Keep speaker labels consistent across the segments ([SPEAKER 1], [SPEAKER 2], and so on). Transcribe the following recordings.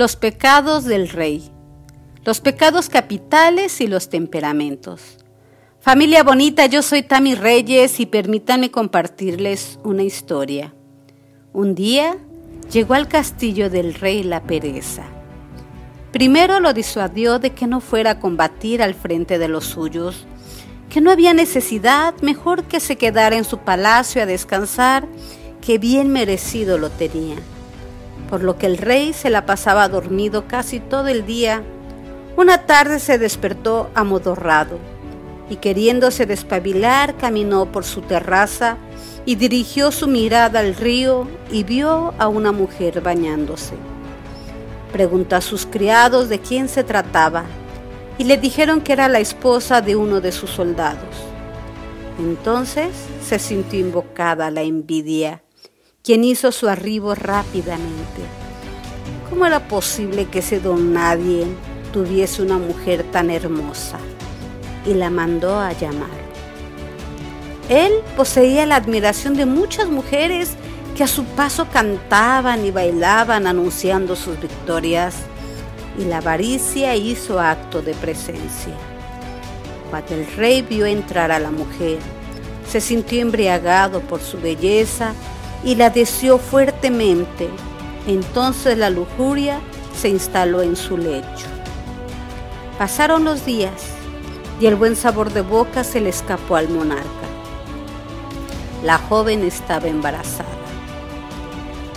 [SPEAKER 1] Los pecados del rey. Los pecados capitales y los temperamentos. Familia bonita, yo soy Tami Reyes y permítanme compartirles una historia. Un día llegó al castillo del rey la pereza. Primero lo disuadió de que no fuera a combatir al frente de los suyos, que no había necesidad, mejor que se quedara en su palacio a descansar, que bien merecido lo tenía por lo que el rey se la pasaba dormido casi todo el día. Una tarde se despertó amodorrado y queriéndose despabilar caminó por su terraza y dirigió su mirada al río y vio a una mujer bañándose. Preguntó a sus criados de quién se trataba y le dijeron que era la esposa de uno de sus soldados. Entonces se sintió invocada la envidia quien hizo su arribo rápidamente. ¿Cómo era posible que ese don nadie tuviese una mujer tan hermosa? Y la mandó a llamar. Él poseía la admiración de muchas mujeres que a su paso cantaban y bailaban anunciando sus victorias, y la avaricia hizo acto de presencia. Cuando el rey vio entrar a la mujer, se sintió embriagado por su belleza y la deseó fuertemente. Entonces la lujuria se instaló en su lecho. Pasaron los días y el buen sabor de boca se le escapó al monarca. La joven estaba embarazada.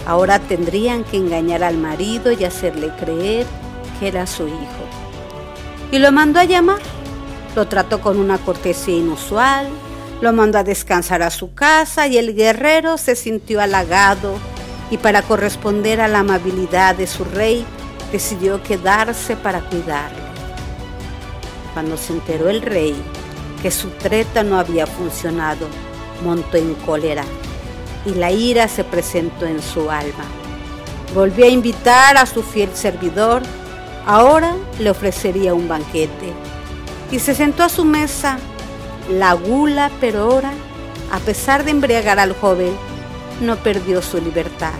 [SPEAKER 1] Ahora tendrían que engañar al marido y hacerle creer que era su hijo. Y lo mandó a llamar. Lo trató con una cortesía inusual, lo mandó a descansar a su casa y el guerrero se sintió halagado y para corresponder a la amabilidad de su rey decidió quedarse para cuidarlo. Cuando se enteró el rey que su treta no había funcionado, montó en cólera y la ira se presentó en su alma. Volvió a invitar a su fiel servidor, ahora le ofrecería un banquete y se sentó a su mesa la gula, pero ahora, a pesar de embriagar al joven, no perdió su libertad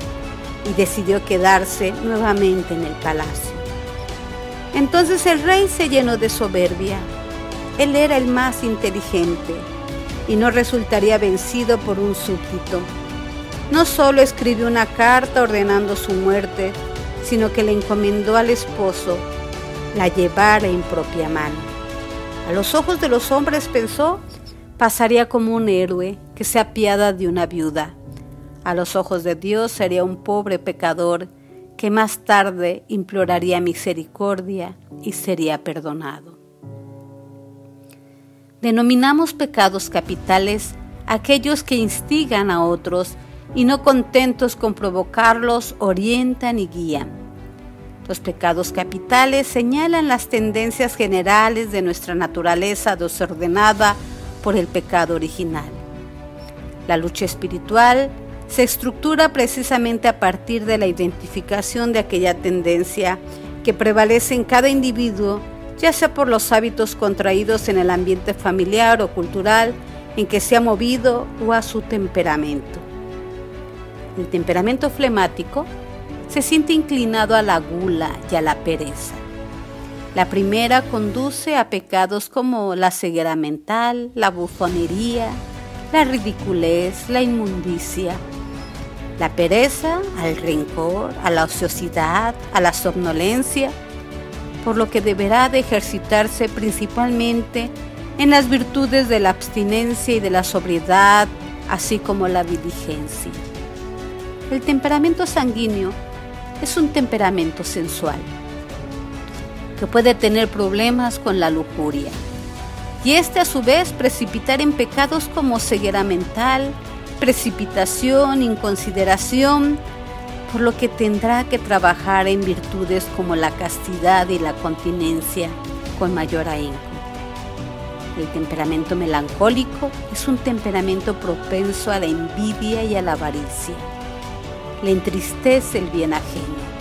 [SPEAKER 1] y decidió quedarse nuevamente en el palacio. Entonces el rey se llenó de soberbia. Él era el más inteligente y no resultaría vencido por un súbdito. No solo escribió una carta ordenando su muerte, sino que le encomendó al esposo la llevara en propia mano. A los ojos de los hombres pensó, pasaría como un héroe que se apiada de una viuda. A los ojos de Dios sería un pobre pecador que más tarde imploraría misericordia y sería perdonado. Denominamos pecados capitales aquellos que instigan a otros y no contentos con provocarlos orientan y guían. Los pecados capitales señalan las tendencias generales de nuestra naturaleza desordenada por el pecado original. La lucha espiritual se estructura precisamente a partir de la identificación de aquella tendencia que prevalece en cada individuo, ya sea por los hábitos contraídos en el ambiente familiar o cultural en que se ha movido o a su temperamento. El temperamento flemático se siente inclinado a la gula y a la pereza. La primera conduce a pecados como la ceguera mental, la bufonería, la ridiculez, la inmundicia. La pereza al rencor, a la ociosidad, a la somnolencia, por lo que deberá de ejercitarse principalmente en las virtudes de la abstinencia y de la sobriedad, así como la diligencia. El temperamento sanguíneo es un temperamento sensual que puede tener problemas con la lujuria y este a su vez precipitar en pecados como ceguera mental, precipitación, inconsideración, por lo que tendrá que trabajar en virtudes como la castidad y la continencia con mayor ahínco. El temperamento melancólico es un temperamento propenso a la envidia y a la avaricia le entristece el bien ajeno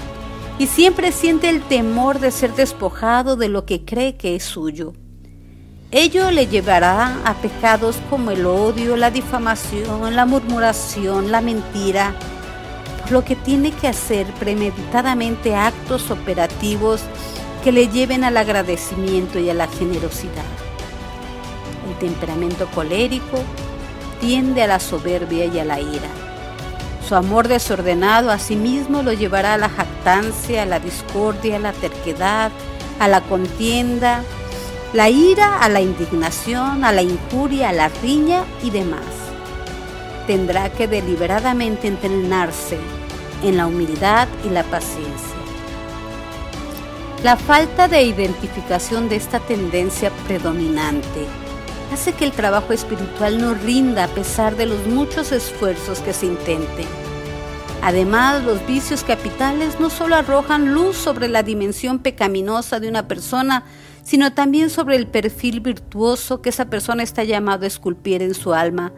[SPEAKER 1] y siempre siente el temor de ser despojado de lo que cree que es suyo. Ello le llevará a pecados como el odio, la difamación, la murmuración, la mentira, por lo que tiene que hacer premeditadamente actos operativos que le lleven al agradecimiento y a la generosidad. El temperamento colérico tiende a la soberbia y a la ira. Su amor desordenado a sí mismo lo llevará a la jactancia, a la discordia, a la terquedad, a la contienda, la ira, a la indignación, a la injuria, a la riña y demás. Tendrá que deliberadamente entrenarse en la humildad y la paciencia. La falta de identificación de esta tendencia predominante hace que el trabajo espiritual no rinda a pesar de los muchos esfuerzos que se intenten. Además, los vicios capitales no solo arrojan luz sobre la dimensión pecaminosa de una persona, sino también sobre el perfil virtuoso que esa persona está llamado a esculpir en su alma,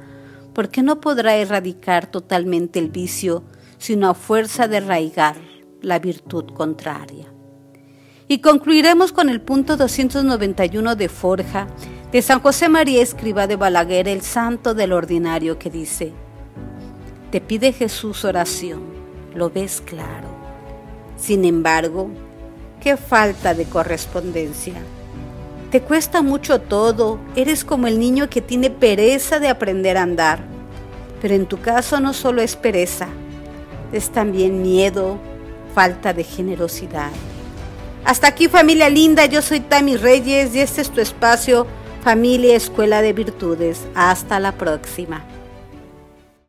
[SPEAKER 1] porque no podrá erradicar totalmente el vicio, sino a fuerza de arraigar la virtud contraria. Y concluiremos con el punto 291 de Forja de San José María Escriba de Balaguer, el santo del ordinario, que dice, Te pide Jesús oración, lo ves claro. Sin embargo, qué falta de correspondencia. Te cuesta mucho todo, eres como el niño que tiene pereza de aprender a andar. Pero en tu caso no solo es pereza, es también miedo, falta de generosidad. Hasta aquí familia linda, yo soy Tami Reyes y este es tu espacio Familia Escuela de Virtudes. Hasta la próxima.